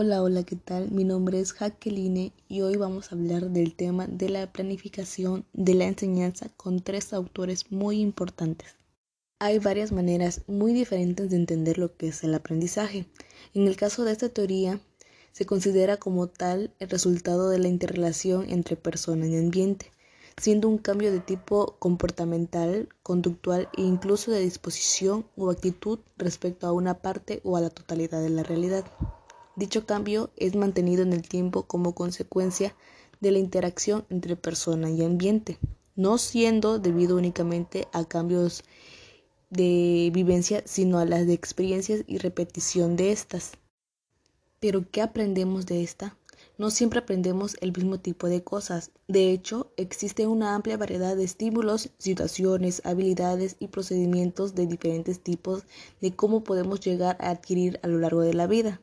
Hola, hola, ¿qué tal? Mi nombre es Jacqueline y hoy vamos a hablar del tema de la planificación de la enseñanza con tres autores muy importantes. Hay varias maneras muy diferentes de entender lo que es el aprendizaje. En el caso de esta teoría, se considera como tal el resultado de la interrelación entre persona y ambiente, siendo un cambio de tipo comportamental, conductual e incluso de disposición o actitud respecto a una parte o a la totalidad de la realidad. Dicho cambio es mantenido en el tiempo como consecuencia de la interacción entre persona y ambiente, no siendo debido únicamente a cambios de vivencia, sino a las de experiencias y repetición de estas. Pero ¿qué aprendemos de esta? No siempre aprendemos el mismo tipo de cosas. De hecho, existe una amplia variedad de estímulos, situaciones, habilidades y procedimientos de diferentes tipos de cómo podemos llegar a adquirir a lo largo de la vida.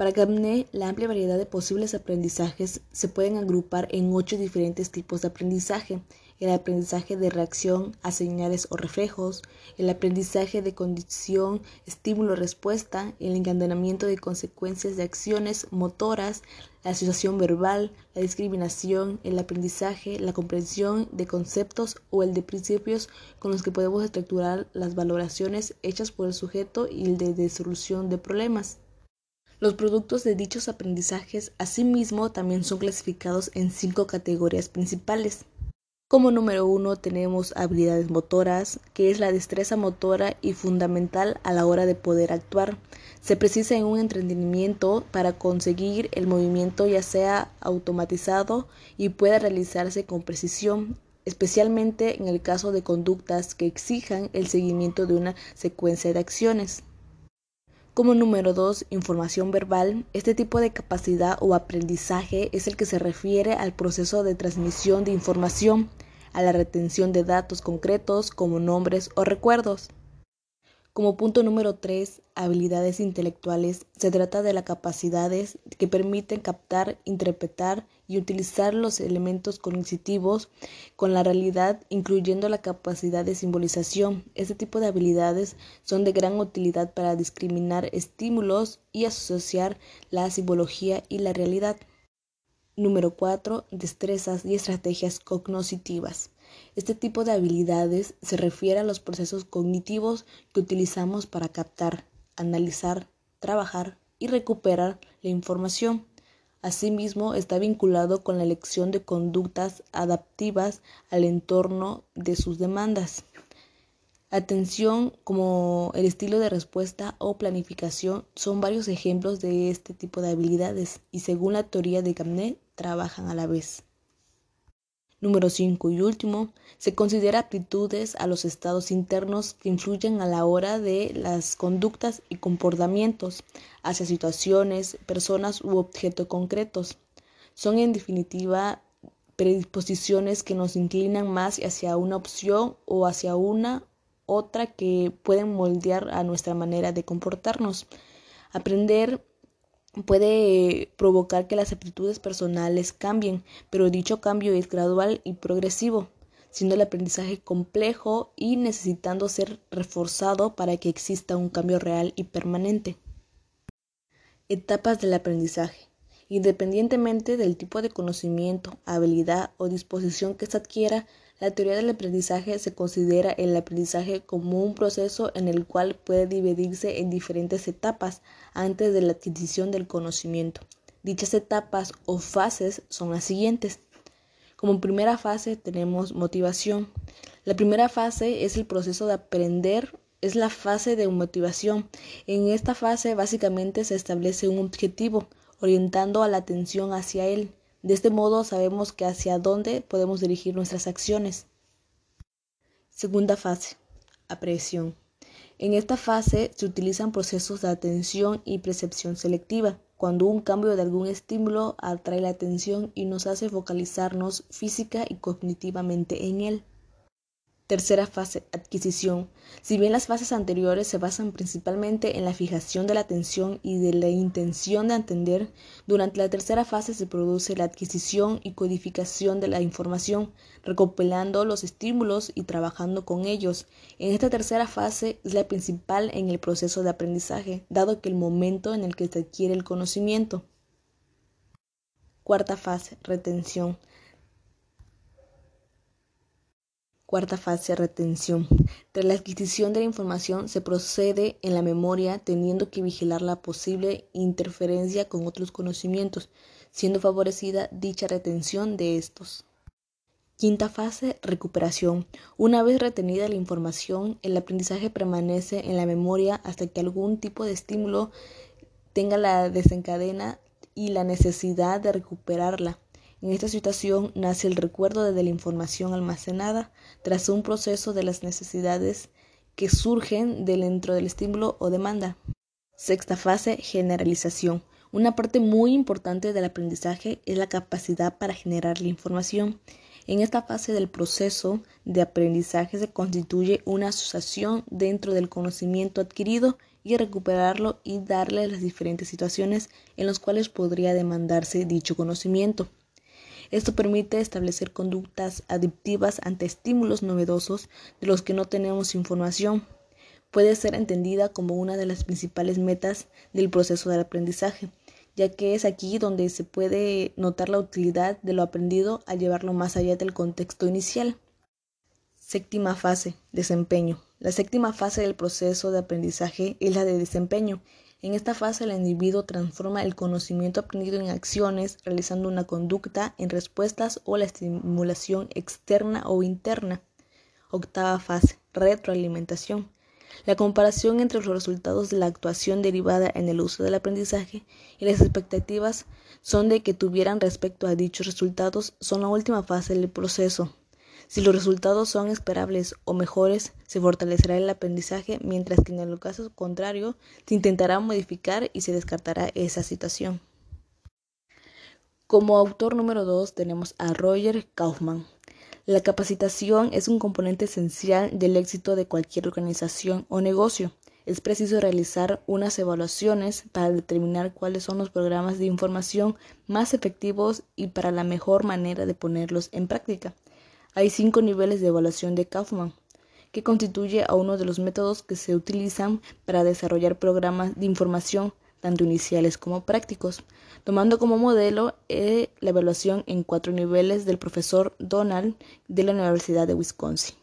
Para Gabney, la amplia variedad de posibles aprendizajes se pueden agrupar en ocho diferentes tipos de aprendizaje. El aprendizaje de reacción a señales o reflejos, el aprendizaje de condición, estímulo-respuesta, el encadenamiento de consecuencias de acciones motoras, la asociación verbal, la discriminación, el aprendizaje, la comprensión de conceptos o el de principios con los que podemos estructurar las valoraciones hechas por el sujeto y el de resolución de problemas. Los productos de dichos aprendizajes asimismo también son clasificados en cinco categorías principales. Como número uno tenemos habilidades motoras, que es la destreza motora y fundamental a la hora de poder actuar. Se precisa en un entrenamiento para conseguir el movimiento ya sea automatizado y pueda realizarse con precisión, especialmente en el caso de conductas que exijan el seguimiento de una secuencia de acciones. Como número dos, información verbal. Este tipo de capacidad o aprendizaje es el que se refiere al proceso de transmisión de información, a la retención de datos concretos como nombres o recuerdos. Como punto número 3, habilidades intelectuales, se trata de las capacidades que permiten captar, interpretar y utilizar los elementos cognitivos con la realidad, incluyendo la capacidad de simbolización. Este tipo de habilidades son de gran utilidad para discriminar estímulos y asociar la simbología y la realidad. Número 4. Destrezas y estrategias cognitivas. Este tipo de habilidades se refiere a los procesos cognitivos que utilizamos para captar, analizar, trabajar y recuperar la información. Asimismo, está vinculado con la elección de conductas adaptivas al entorno de sus demandas. Atención como el estilo de respuesta o planificación son varios ejemplos de este tipo de habilidades y según la teoría de Gamnet trabajan a la vez. Número 5 y último, se considera aptitudes a los estados internos que influyen a la hora de las conductas y comportamientos hacia situaciones, personas u objetos concretos. Son en definitiva predisposiciones que nos inclinan más hacia una opción o hacia una otra que pueden moldear a nuestra manera de comportarnos. Aprender puede provocar que las aptitudes personales cambien, pero dicho cambio es gradual y progresivo, siendo el aprendizaje complejo y necesitando ser reforzado para que exista un cambio real y permanente. Etapas del aprendizaje. Independientemente del tipo de conocimiento, habilidad o disposición que se adquiera, la teoría del aprendizaje se considera el aprendizaje como un proceso en el cual puede dividirse en diferentes etapas antes de la adquisición del conocimiento. Dichas etapas o fases son las siguientes. Como primera fase tenemos motivación. La primera fase es el proceso de aprender, es la fase de motivación. En esta fase básicamente se establece un objetivo, orientando a la atención hacia él. De este modo sabemos que hacia dónde podemos dirigir nuestras acciones. Segunda fase. Apreciación. En esta fase se utilizan procesos de atención y percepción selectiva, cuando un cambio de algún estímulo atrae la atención y nos hace focalizarnos física y cognitivamente en él. Tercera fase, adquisición. Si bien las fases anteriores se basan principalmente en la fijación de la atención y de la intención de entender, durante la tercera fase se produce la adquisición y codificación de la información, recopilando los estímulos y trabajando con ellos. En esta tercera fase es la principal en el proceso de aprendizaje, dado que el momento en el que se adquiere el conocimiento. Cuarta fase, retención. Cuarta fase, retención. Tras la adquisición de la información se procede en la memoria teniendo que vigilar la posible interferencia con otros conocimientos, siendo favorecida dicha retención de estos. Quinta fase, recuperación. Una vez retenida la información, el aprendizaje permanece en la memoria hasta que algún tipo de estímulo tenga la desencadena y la necesidad de recuperarla. En esta situación nace el recuerdo de la información almacenada tras un proceso de las necesidades que surgen dentro del estímulo o demanda. Sexta fase, generalización. Una parte muy importante del aprendizaje es la capacidad para generar la información. En esta fase del proceso de aprendizaje se constituye una asociación dentro del conocimiento adquirido y recuperarlo y darle las diferentes situaciones en las cuales podría demandarse dicho conocimiento. Esto permite establecer conductas adictivas ante estímulos novedosos de los que no tenemos información. Puede ser entendida como una de las principales metas del proceso del aprendizaje, ya que es aquí donde se puede notar la utilidad de lo aprendido al llevarlo más allá del contexto inicial. Séptima fase, desempeño. La séptima fase del proceso de aprendizaje es la de desempeño en esta fase el individuo transforma el conocimiento aprendido en acciones, realizando una conducta en respuestas o la estimulación externa o interna. Octava fase, retroalimentación. La comparación entre los resultados de la actuación derivada en el uso del aprendizaje y las expectativas son de que tuvieran respecto a dichos resultados son la última fase del proceso. Si los resultados son esperables o mejores, se fortalecerá el aprendizaje, mientras que en el caso contrario, se intentará modificar y se descartará esa situación. Como autor número 2 tenemos a Roger Kaufman. La capacitación es un componente esencial del éxito de cualquier organización o negocio. Es preciso realizar unas evaluaciones para determinar cuáles son los programas de información más efectivos y para la mejor manera de ponerlos en práctica. Hay cinco niveles de evaluación de Kaufman, que constituye a uno de los métodos que se utilizan para desarrollar programas de información, tanto iniciales como prácticos, tomando como modelo eh, la evaluación en cuatro niveles del profesor Donald de la Universidad de Wisconsin.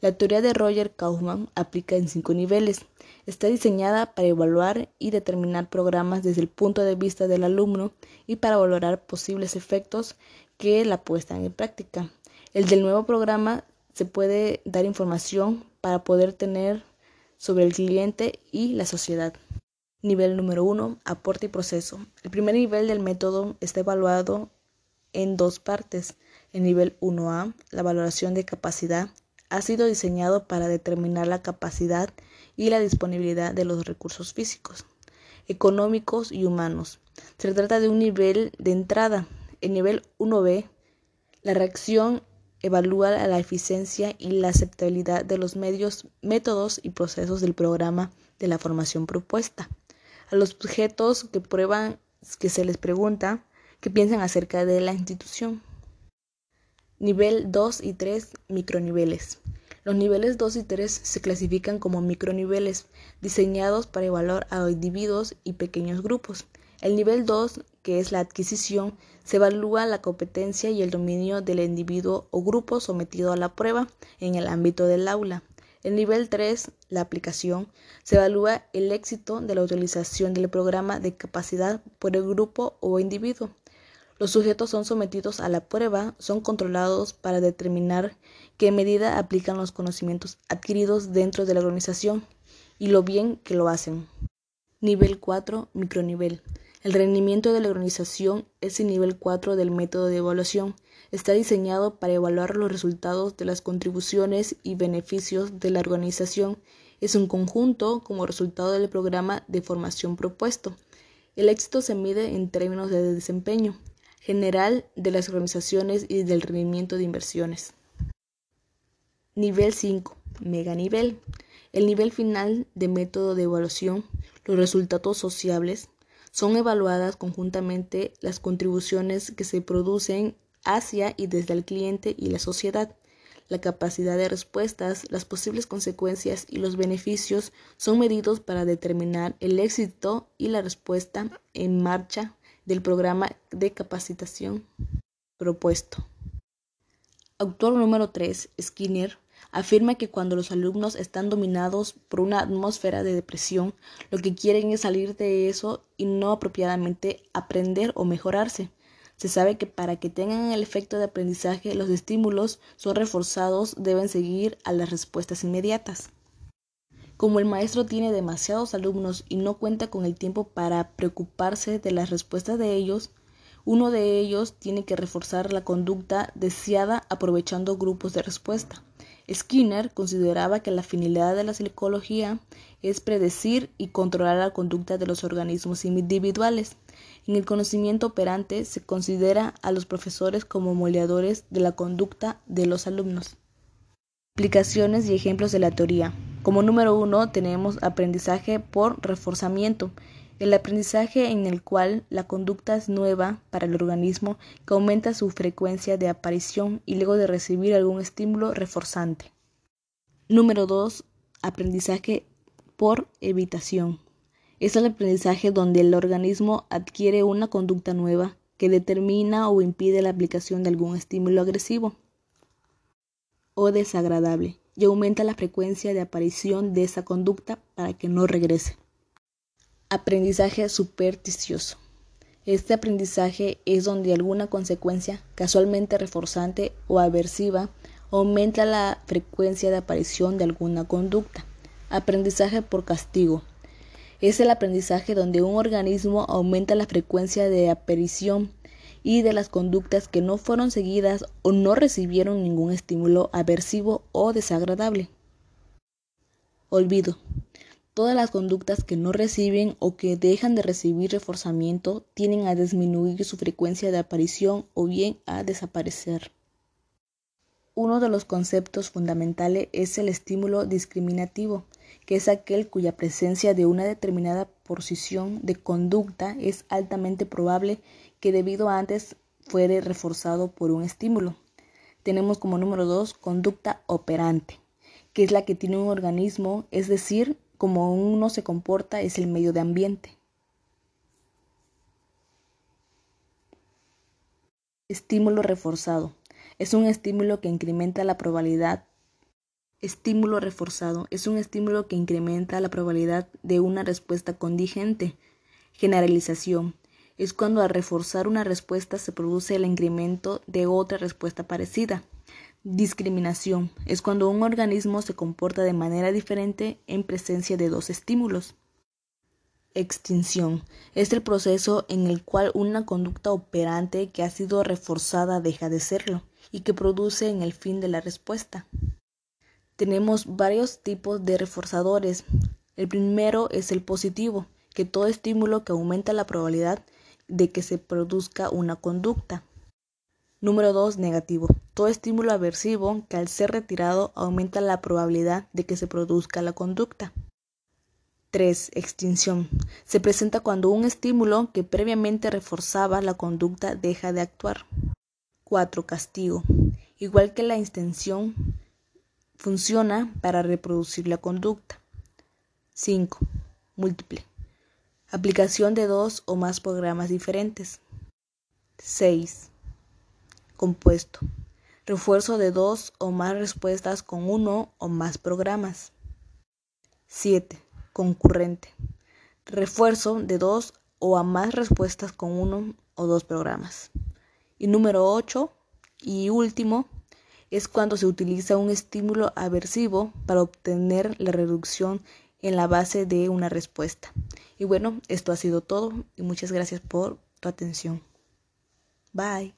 La teoría de Roger Kaufman aplica en cinco niveles. Está diseñada para evaluar y determinar programas desde el punto de vista del alumno y para valorar posibles efectos que la puestan en práctica. El del nuevo programa se puede dar información para poder tener sobre el cliente y la sociedad. Nivel número 1. Aporte y proceso. El primer nivel del método está evaluado en dos partes. El nivel 1A, la valoración de capacidad, ha sido diseñado para determinar la capacidad y la disponibilidad de los recursos físicos, económicos y humanos. Se trata de un nivel de entrada. El nivel 1B, la reacción evalúa la eficiencia y la aceptabilidad de los medios, métodos y procesos del programa de la formación propuesta. A los sujetos que prueban, que se les pregunta qué piensan acerca de la institución. Nivel 2 y 3, microniveles. Los niveles 2 y 3 se clasifican como microniveles, diseñados para evaluar a individuos y pequeños grupos. El nivel 2, que es la adquisición, se evalúa la competencia y el dominio del individuo o grupo sometido a la prueba en el ámbito del aula. El nivel 3, la aplicación, se evalúa el éxito de la utilización del programa de capacidad por el grupo o individuo. Los sujetos son sometidos a la prueba, son controlados para determinar qué medida aplican los conocimientos adquiridos dentro de la organización y lo bien que lo hacen. Nivel 4, micronivel. El rendimiento de la organización es el nivel 4 del método de evaluación. Está diseñado para evaluar los resultados de las contribuciones y beneficios de la organización. Es un conjunto como resultado del programa de formación propuesto. El éxito se mide en términos de desempeño general de las organizaciones y del rendimiento de inversiones. Nivel 5. Mega nivel. El nivel final de método de evaluación, los resultados sociables, son evaluadas conjuntamente las contribuciones que se producen hacia y desde el cliente y la sociedad. La capacidad de respuestas, las posibles consecuencias y los beneficios son medidos para determinar el éxito y la respuesta en marcha del programa de capacitación propuesto. Autor número 3, Skinner, afirma que cuando los alumnos están dominados por una atmósfera de depresión, lo que quieren es salir de eso y no apropiadamente aprender o mejorarse. Se sabe que para que tengan el efecto de aprendizaje, los estímulos son reforzados, deben seguir a las respuestas inmediatas. Como el maestro tiene demasiados alumnos y no cuenta con el tiempo para preocuparse de las respuestas de ellos, uno de ellos tiene que reforzar la conducta deseada aprovechando grupos de respuesta. Skinner consideraba que la finalidad de la psicología es predecir y controlar la conducta de los organismos individuales. En el conocimiento operante se considera a los profesores como moldeadores de la conducta de los alumnos. Aplicaciones y ejemplos de la teoría. Como número uno tenemos aprendizaje por reforzamiento. El aprendizaje en el cual la conducta es nueva para el organismo que aumenta su frecuencia de aparición y luego de recibir algún estímulo reforzante. Número 2. Aprendizaje por evitación. Es el aprendizaje donde el organismo adquiere una conducta nueva que determina o impide la aplicación de algún estímulo agresivo o desagradable y aumenta la frecuencia de aparición de esa conducta para que no regrese. Aprendizaje supersticioso. Este aprendizaje es donde alguna consecuencia casualmente reforzante o aversiva aumenta la frecuencia de aparición de alguna conducta. Aprendizaje por castigo. Es el aprendizaje donde un organismo aumenta la frecuencia de aparición y de las conductas que no fueron seguidas o no recibieron ningún estímulo aversivo o desagradable. Olvido. Todas las conductas que no reciben o que dejan de recibir reforzamiento tienden a disminuir su frecuencia de aparición o bien a desaparecer. Uno de los conceptos fundamentales es el estímulo discriminativo, que es aquel cuya presencia de una determinada posición de conducta es altamente probable que debido a antes fuere reforzado por un estímulo. Tenemos como número dos conducta operante, que es la que tiene un organismo, es decir, como uno se comporta es el medio de ambiente. Estímulo reforzado. Es un estímulo que incrementa la probabilidad. Estímulo reforzado. Es un estímulo que incrementa la probabilidad de una respuesta contingente. Generalización. Es cuando al reforzar una respuesta se produce el incremento de otra respuesta parecida. Discriminación es cuando un organismo se comporta de manera diferente en presencia de dos estímulos. Extinción es el proceso en el cual una conducta operante que ha sido reforzada deja de serlo y que produce en el fin de la respuesta. Tenemos varios tipos de reforzadores. El primero es el positivo, que todo estímulo que aumenta la probabilidad de que se produzca una conducta. Número 2. Negativo. Todo estímulo aversivo que al ser retirado aumenta la probabilidad de que se produzca la conducta. 3. Extinción. Se presenta cuando un estímulo que previamente reforzaba la conducta deja de actuar. 4. Castigo. Igual que la extensión, funciona para reproducir la conducta. 5. Múltiple. Aplicación de dos o más programas diferentes. 6 compuesto. Refuerzo de dos o más respuestas con uno o más programas. 7. Concurrente. Refuerzo de dos o a más respuestas con uno o dos programas. Y número 8 y último es cuando se utiliza un estímulo aversivo para obtener la reducción en la base de una respuesta. Y bueno, esto ha sido todo y muchas gracias por tu atención. Bye.